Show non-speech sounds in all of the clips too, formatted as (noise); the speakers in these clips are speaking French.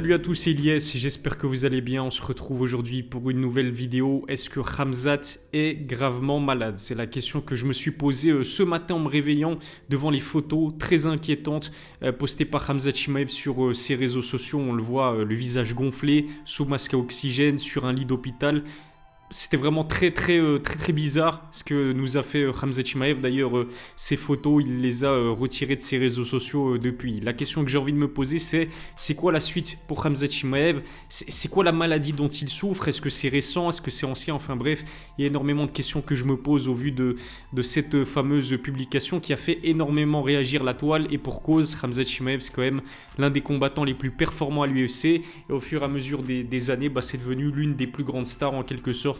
Salut à tous, Elias, j'espère que vous allez bien. On se retrouve aujourd'hui pour une nouvelle vidéo. Est-ce que Ramzat est gravement malade? C'est la question que je me suis posée euh, ce matin en me réveillant devant les photos très inquiétantes euh, postées par Ramzat Chimaev sur euh, ses réseaux sociaux. On le voit, le visage gonflé, sous masque à oxygène, sur un lit d'hôpital c'était vraiment très très euh, très très bizarre ce que nous a fait Hamza euh, Chimaev. D'ailleurs, euh, ces photos, il les a retirées de ses réseaux sociaux depuis. La question que j'ai envie de me poser, c'est c'est quoi la suite pour Hamza Chimaev? C'est quoi la maladie dont il souffre? Est-ce que c'est récent? Est-ce que c'est ancien? Enfin bref, il y a énormément de questions que je me pose au vu de, cette fameuse publication qui a fait énormément réagir la toile. Et pour cause, Hamza Chimaev, c'est quand même l'un des combattants les plus performants à l'UFC. Et au fur et à mesure des, des années, bah, c'est devenu l'une des plus grandes stars en quelque sorte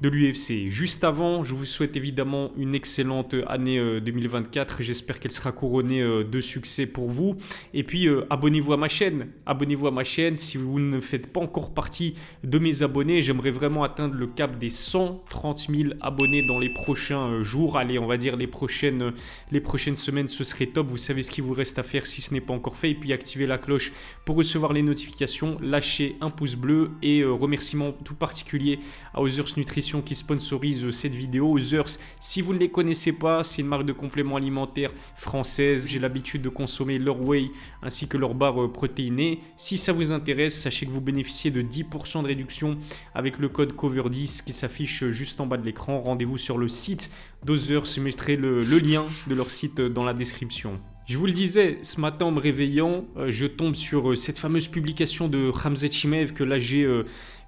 de l'UFC. Juste avant, je vous souhaite évidemment une excellente année 2024. Euh, J'espère qu'elle sera couronnée euh, de succès pour vous. Et puis, euh, abonnez-vous à ma chaîne. Abonnez-vous à ma chaîne si vous ne faites pas encore partie de mes abonnés. J'aimerais vraiment atteindre le cap des 130 000 abonnés dans les prochains jours. Allez, on va dire les prochaines, les prochaines semaines, ce serait top. Vous savez ce qu'il vous reste à faire si ce n'est pas encore fait. Et puis, activez la cloche pour recevoir les notifications. Lâchez un pouce bleu et remerciement tout particulier à Others Nutrition qui sponsorise cette vidéo. Others, si vous ne les connaissez pas, c'est une marque de compléments alimentaires française. J'ai l'habitude de consommer leur whey ainsi que leur barre euh, protéinée. Si ça vous intéresse, sachez que vous bénéficiez de 10% de réduction avec le code COVER10 qui s'affiche juste en bas de l'écran. Rendez-vous sur le site d'Others. Je mettrai le, lien de leur site dans la description. Je vous le disais, ce matin en me réveillant, euh, je tombe sur euh, cette fameuse publication de Ramzet Chimev que là j'ai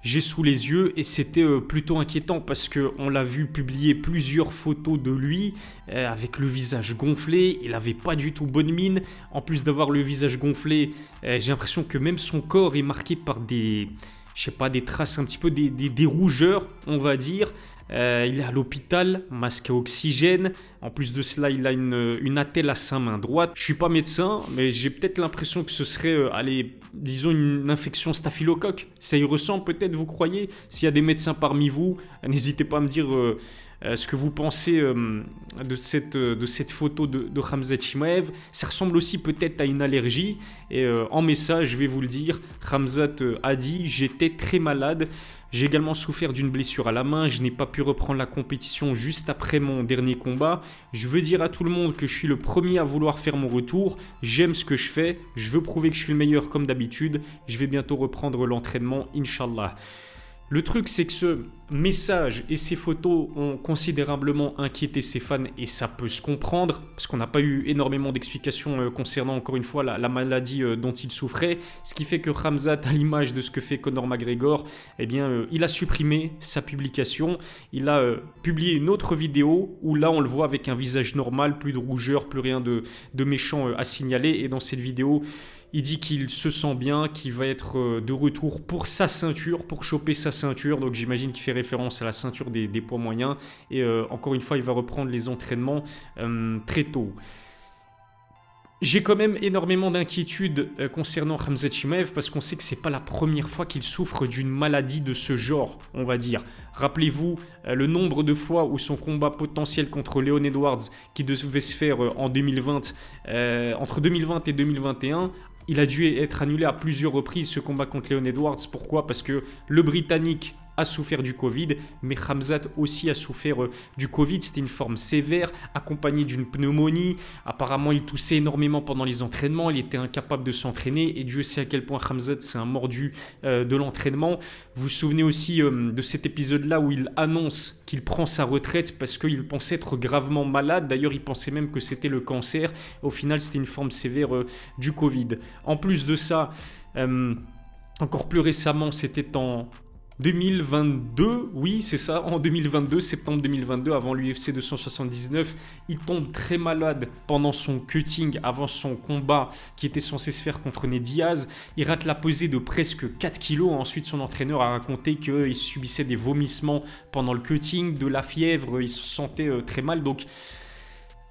j'ai sous les yeux et c'était euh, plutôt inquiétant parce que on l'a vu publier plusieurs photos de lui euh, avec le visage gonflé, il avait pas du tout bonne mine. En plus d'avoir le visage gonflé, euh, j'ai l'impression que même son corps est marqué par des je sais pas des traces un petit peu des, des rougeurs, on va dire. Euh, il est à l'hôpital, masque à oxygène. En plus de cela, il a une, une attelle à sa main droite. Je suis pas médecin, mais j'ai peut-être l'impression que ce serait, euh, allez, disons une infection staphylocoque. Ça y ressemble peut-être, vous croyez? S'il y a des médecins parmi vous, n'hésitez pas à me dire euh, ce que vous pensez de, cette, de cette photo de, de Ramzat Chimaev. Ça ressemble aussi peut-être à une allergie. Et en message, je vais vous le dire, Ramzat a dit J'étais très malade. J'ai également souffert d'une blessure à la main, je n'ai pas pu reprendre la compétition juste après mon dernier combat. Je veux dire à tout le monde que je suis le premier à vouloir faire mon retour, j'aime ce que je fais, je veux prouver que je suis le meilleur comme d'habitude, je vais bientôt reprendre l'entraînement, Inch'Allah. Le truc, c'est que ce message et ces photos ont considérablement inquiété ses fans et ça peut se comprendre parce qu'on n'a pas eu énormément d'explications euh, concernant encore une fois la, maladie euh, dont il souffrait. Ce qui fait que Ramzat, à l'image de ce que fait Conor McGregor, eh bien, euh, il a supprimé sa publication. Il a publié une autre vidéo où là, on le voit avec un visage normal, plus de rougeur, plus rien de, de méchant à signaler. Et dans cette vidéo, il dit qu'il se sent bien, qu'il va être euh, de retour pour sa ceinture, pour choper sa ceinture. Donc j'imagine qu'il fait référence à la ceinture des, poids moyens. Et euh, encore une fois, il va reprendre les entraînements euh, très tôt. J'ai quand même énormément d'inquiétudes concernant Hamza Chimaev parce qu'on sait que c'est pas la première fois qu'il souffre d'une maladie de ce genre, on va dire. Rappelez-vous le nombre de fois où son combat potentiel contre Leon Edwards, qui devait se faire en 2020, entre 2020 et 2021, il a dû être annulé à plusieurs reprises ce combat contre Leon Edwards. Pourquoi? Parce que le Britannique a souffert du Covid, mais Hamzat aussi a souffert euh, du Covid. C'était une forme sévère, accompagnée d'une pneumonie. Apparemment, il toussait énormément pendant les entraînements. Il était incapable de s'entraîner. Et Dieu sait à quel point Hamzat c'est un mordu euh, de l'entraînement. Vous vous souvenez aussi euh, de cet épisode-là où il annonce qu'il prend sa retraite parce qu'il pensait être gravement malade. D'ailleurs, il pensait même que c'était le cancer. Au final, c'était une forme sévère du Covid. En plus de ça, encore plus récemment, c'était en 2022, oui, c'est ça, en 2022, septembre 2022, avant l'UFC 279, il tombe très malade pendant son cutting, avant son combat qui était censé se faire contre Ned Diaz. Il rate la pesée de presque 4 kilos. Ensuite, son entraîneur a raconté qu'il subissait des vomissements pendant le cutting, de la fièvre, il se sentait euh, très mal. Donc,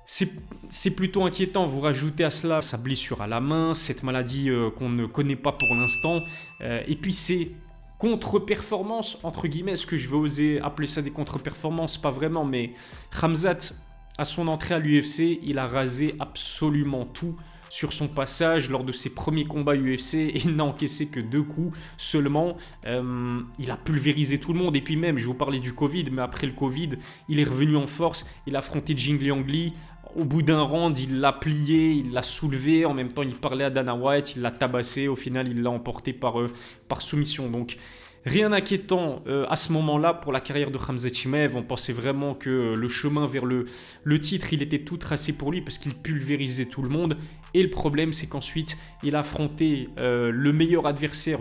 c'est plutôt inquiétant. Vous rajoutez à cela sa blessure à la main, cette maladie euh, qu'on ne connaît pas pour l'instant. Euh, et puis, c'est contre-performance, entre guillemets, est-ce que je vais oser appeler ça des contre-performances Pas vraiment, mais Ramzat, à son entrée à l'UFC, il a rasé absolument tout sur son passage lors de ses premiers combats UFC et il (laughs) n'a encaissé que deux coups seulement. Euh, il a pulvérisé tout le monde et puis même, je vous parlais du Covid, mais après le Covid, il est revenu en force. Il a affronté Jing Liang Li. Au bout d'un round, il l'a plié, il l'a soulevé. En même temps, il parlait à Dana White, il l'a tabassé. Au final, il l'a emporté par, euh, par soumission. Donc, Rien d'inquiétant euh, à ce moment-là pour la carrière de Hamza Chimaev. On pensait vraiment que euh, le chemin vers le, le titre, il était tout tracé pour lui parce qu'il pulvérisait tout le monde. Et le problème, c'est qu'ensuite, il a affronté euh, le meilleur adversaire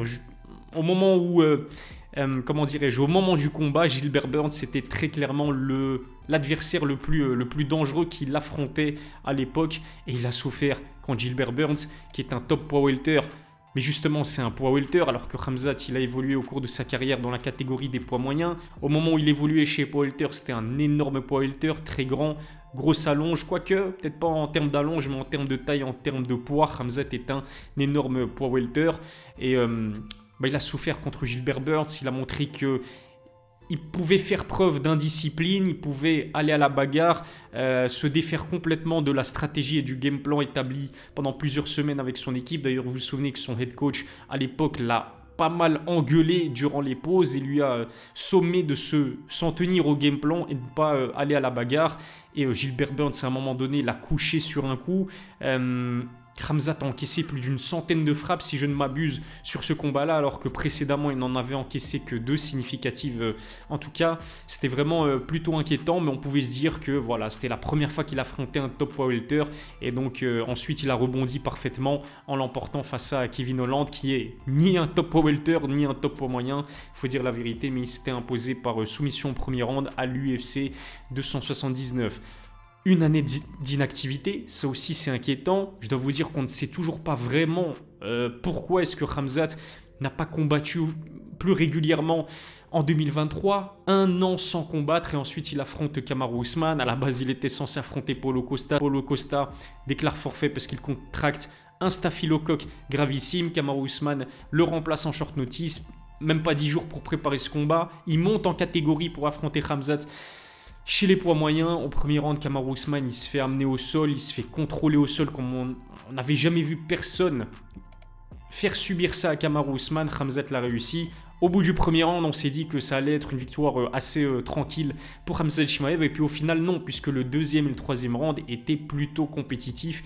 au moment où, comment dirais-je, au moment du combat, Gilbert Burns, c'était très clairement le l'adversaire le plus, le plus dangereux qu'il affrontait à l'époque. Et il a souffert quand Gilbert Burns, qui est un top power welter, mais justement, c'est un poids welter, alors que Ramzat, il a évolué au cours de sa carrière dans la catégorie des poids moyens. Au moment où il évoluait chez poids welter, c'était un énorme poids welter, très grand, grosse allonge, quoique, peut-être pas en termes d'allonge, mais en termes de taille, en termes de poids, Ramzat est un, énorme poids welter. Et euh, bah, il a souffert contre Gilbert Burns, il a montré que il pouvait faire preuve d'indiscipline, il pouvait aller à la bagarre, euh, se défaire complètement de la stratégie et du game plan établi pendant plusieurs semaines avec son équipe. D'ailleurs, vous vous souvenez que son head coach à l'époque l'a pas mal engueulé durant les pauses et lui a sommé de se s'en tenir au game plan et de ne pas euh, aller à la bagarre. Et euh, Gilbert Burns, à un moment donné, l'a couché sur un coup. Ramzat a encaissé plus d'une centaine de frappes, si je ne m'abuse, sur ce combat-là, alors que précédemment, il n'en avait encaissé que deux significatives. Euh, en tout cas, c'était vraiment euh, plutôt inquiétant, mais on pouvait se dire que voilà, c'était la première fois qu'il affrontait un top welter, et donc euh, ensuite, il a rebondi parfaitement en l'emportant face à Kevin Holland, qui est ni un top welter, ni un top moyen, il faut dire la vérité, mais il s'était imposé par soumission au premier round à l'UFC 279 une année d'inactivité, ça aussi c'est inquiétant. Je dois vous dire qu'on ne sait toujours pas vraiment euh, pourquoi est-ce que Ramzat n'a pas combattu plus régulièrement en 2023, un an sans combattre et ensuite il affronte Kamaru Usman. À la base, il était censé affronter Paulo Costa. Paulo Costa déclare forfait parce qu'il contracte un staphylocoque gravissime. Kamaru Usman le remplace en short notice, même pas 10 jours pour préparer ce combat. Il monte en catégorie pour affronter Ramzat. Chez les poids moyens, au premier de Kamaru Usman, il se fait amener au sol, il se fait contrôler au sol comme on n'avait jamais vu personne faire subir ça à Kamaru Usman. Hamzat l'a réussi. Au bout du premier round, on s'est dit que ça allait être une victoire euh, assez euh, tranquille pour Hamzat Shimaev. Et puis au final, non, puisque le deuxième et le troisième round étaient plutôt compétitifs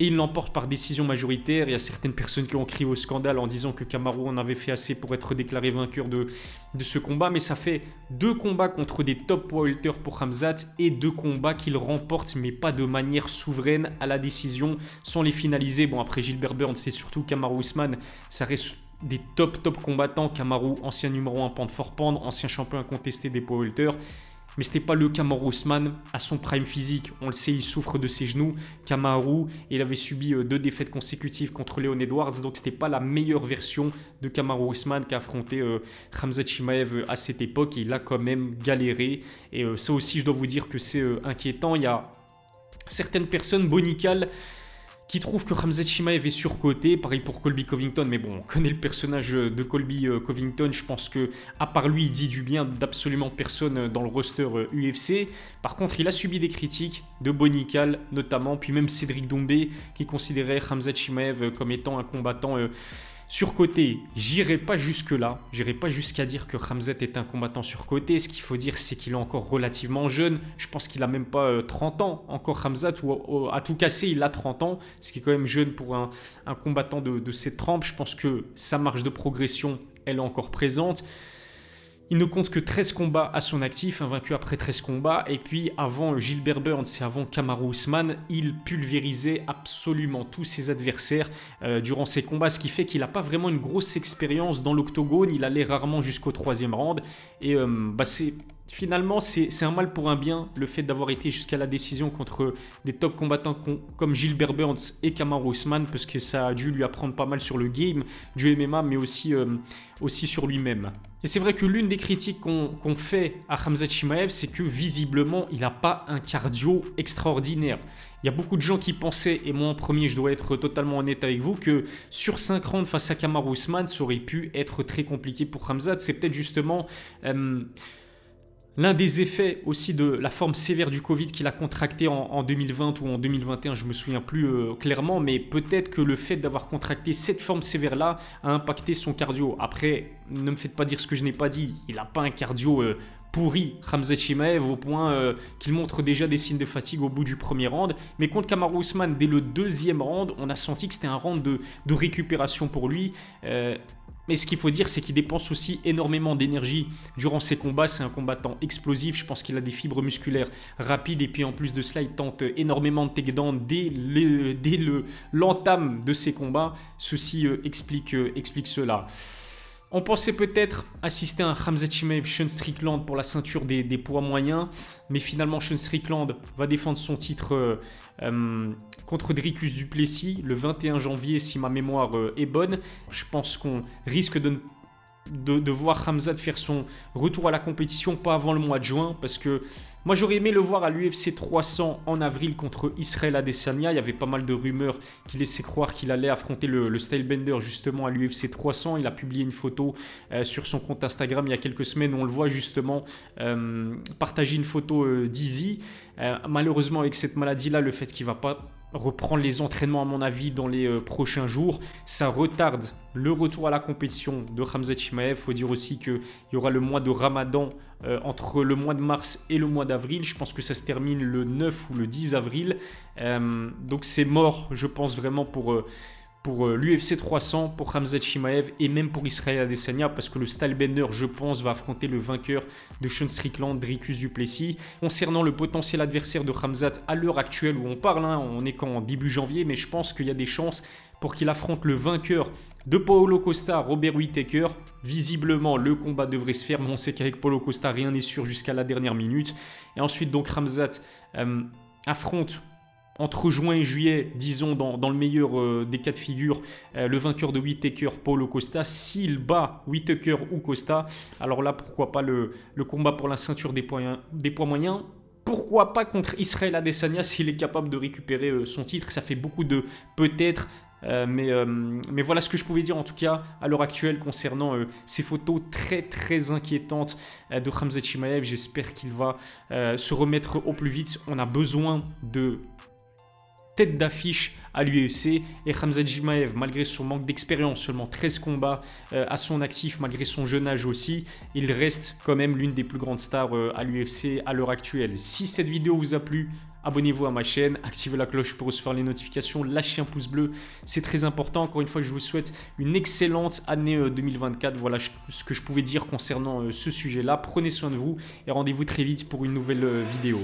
et il l'emporte par décision majoritaire. Il y a certaines personnes qui ont crié au scandale en disant que Kamaru en avait fait assez pour être déclaré vainqueur de, ce combat, mais ça fait deux combats contre des top welters pour Hamzat et deux combats qu'il remporte, mais pas de manière souveraine à la décision, sans les finaliser. Bon, après Gilbert Burns, c'est surtout Kamaru Usman, ça reste des top top combattants. Kamaru, ancien numéro 1 pente fort pendre, ancien champion incontesté des poids welters. Mais ce n'était pas le Kamaru Usman à son prime physique. On le sait, il souffre de ses genoux. Kamaru, il avait subi euh, deux défaites consécutives contre Leon Edwards. Donc, ce n'était pas la meilleure version de Kamaru Usman qu'a affronté euh, Ramzat Chimaev euh, à cette époque. Il a quand même galéré. Et ça aussi, je dois vous dire que c'est inquiétant. Il y a certaines personnes bonicales qui trouve que Ramzat Chimaev est surcoté, pareil pour Colby Covington, mais bon, on connaît le personnage de Colby euh, Covington, je pense que à part lui, il dit du bien d'absolument personne dans le roster UFC. Euh, Par contre, il a subi des critiques de Bonical notamment, puis même Cédric Doumbé qui considérait Ramzat Chimaev comme étant un combattant euh, Surcoté, j'irai pas jusque-là, j'irai pas jusqu'à dire que Ramzet est un combattant surcoté. Ce qu'il faut dire, c'est qu'il est encore relativement jeune. Je pense qu'il a même pas 30 euh, ans encore Ramzat, ou à tout casser, il a 30 ans, ce qui est quand même jeune pour un, combattant de, de ses trempes. Je pense que sa marge de progression, elle est encore présente. Il ne compte que 13 combats à son actif, vaincu après 13 combats. Et puis avant Gilbert Burns et avant Kamaru Usman, il pulvérisait absolument tous ses adversaires euh, durant ses combats, ce qui fait qu'il n'a pas vraiment une grosse expérience dans l'octogone. Il allait rarement jusqu'au troisième round. Et euh, bah, c'est finalement, c'est un mal pour un bien, le fait d'avoir été jusqu'à la décision contre des top combattants comme Gilbert Burns et Kamaru Usman, parce que ça a dû lui apprendre pas mal sur le game du MMA, mais aussi, euh, aussi sur lui-même. Et c'est vrai que l'une des critiques qu'on fait à Hamza Chimaev, c'est que visiblement, il n'a pas un cardio extraordinaire. Il y a beaucoup de gens qui pensaient, et moi en premier, je dois être totalement honnête avec vous, que sur 5 rounds face à Kamaru Usman, ça aurait pu être très compliqué pour Hamzat. C'est peut-être justement... Euh, L'un des effets aussi de la forme sévère du Covid qu'il a contracté en, 2020 ou en 2021, je me souviens plus euh, clairement, mais peut-être que le fait d'avoir contracté cette forme sévère-là a impacté son cardio. Après, ne me faites pas dire ce que je n'ai pas dit, il n'a pas un cardio euh, pourri, Ramzat Chimaev, au point euh, qu'il montre déjà des signes de fatigue au bout du premier round. Mais contre Kamaru Usman, dès le deuxième round, on a senti que c'était un round de récupération pour lui. Mais ce qu'il faut dire, c'est qu'il dépense aussi énormément d'énergie durant ses combats. C'est un combattant explosif. Je pense qu'il a des fibres musculaires rapides. Et puis en plus de cela, il tente énormément de takedowns dès, dès l'entame de ses combats. Ceci euh, explique, euh, explique cela. On pensait peut-être assister à un Hamza Chimaev Sean Strickland pour la ceinture des, poids moyens, mais finalement Sean Strickland va défendre son titre euh, euh, contre Dricus Duplessis le 21 janvier si ma mémoire euh, est bonne. Je pense qu'on risque de voir Hamzat faire son retour à la compétition pas avant le mois de juin parce que moi j'aurais aimé le voir à l'UFC 300 en avril contre Israël Adesanya. Il y avait pas mal de rumeurs qui laissaient croire qu'il allait affronter le, le Stylebender justement à l'UFC 300. Il a publié une photo euh, sur son compte Instagram il y a quelques semaines on le voit justement euh, partager une photo euh, d'Easy. malheureusement avec cette maladie là, le fait qu'il va pas reprendre les entraînements à mon avis dans les euh, prochains jours. Ça retarde le retour à la compétition de Hamza Chimaev. Il faut dire aussi qu'il y aura le mois de Ramadan euh, entre le mois de mars et le mois d'avril. Je pense que ça se termine le 9 ou le 10 avril. Euh, donc c'est mort, je pense vraiment pour pour euh, l'UFC 300, pour Hamza Chimaev et même pour Israël Adesanya parce que le Stylebender, je pense, va affronter le vainqueur de Sean Strickland, Dricus Duplessis. Concernant le potentiel adversaire de Hamzat à l'heure actuelle où on parle, hein, on est qu'en début janvier, mais je pense qu'il y a des chances pour qu'il affronte le vainqueur de Paulo Costa, Robert Whittaker. Visiblement, le combat devrait se faire, mais on sait qu'avec Paulo Costa, rien n'est sûr jusqu'à la dernière minute. Et ensuite, donc, Ramzat euh, affronte entre juin et juillet, disons dans, le meilleur euh, des cas de figure, euh, le vainqueur de Whitaker, Paulo Costa, s'il bat Whitaker ou Costa, alors là pourquoi pas le, combat pour la ceinture des poids, des poids moyens pourquoi pas contre Israël Adesanya s'il est capable de récupérer son titre Ça fait beaucoup de peut-être, mais, mais, voilà ce que je pouvais dire en tout cas à l'heure actuelle concernant ces photos très très inquiétantes de Hamza Chimaev. J'espère qu'il va se remettre au plus vite. On a besoin de tête d'affiche à l'UFC. Et Hamza Jimaev, malgré son manque d'expérience, seulement 13 combats euh, à son actif, malgré son jeune âge aussi, il reste quand même l'une des plus grandes stars euh, à l'UFC à l'heure actuelle. Si cette vidéo vous a plu, abonnez-vous à ma chaîne, activez la cloche pour recevoir les notifications, lâchez un pouce bleu, c'est très important. Encore une fois, je vous souhaite une excellente année 2024. Euh, voilà ce que je pouvais dire concernant ce sujet-là. Prenez soin de vous et rendez-vous très vite pour une nouvelle vidéo.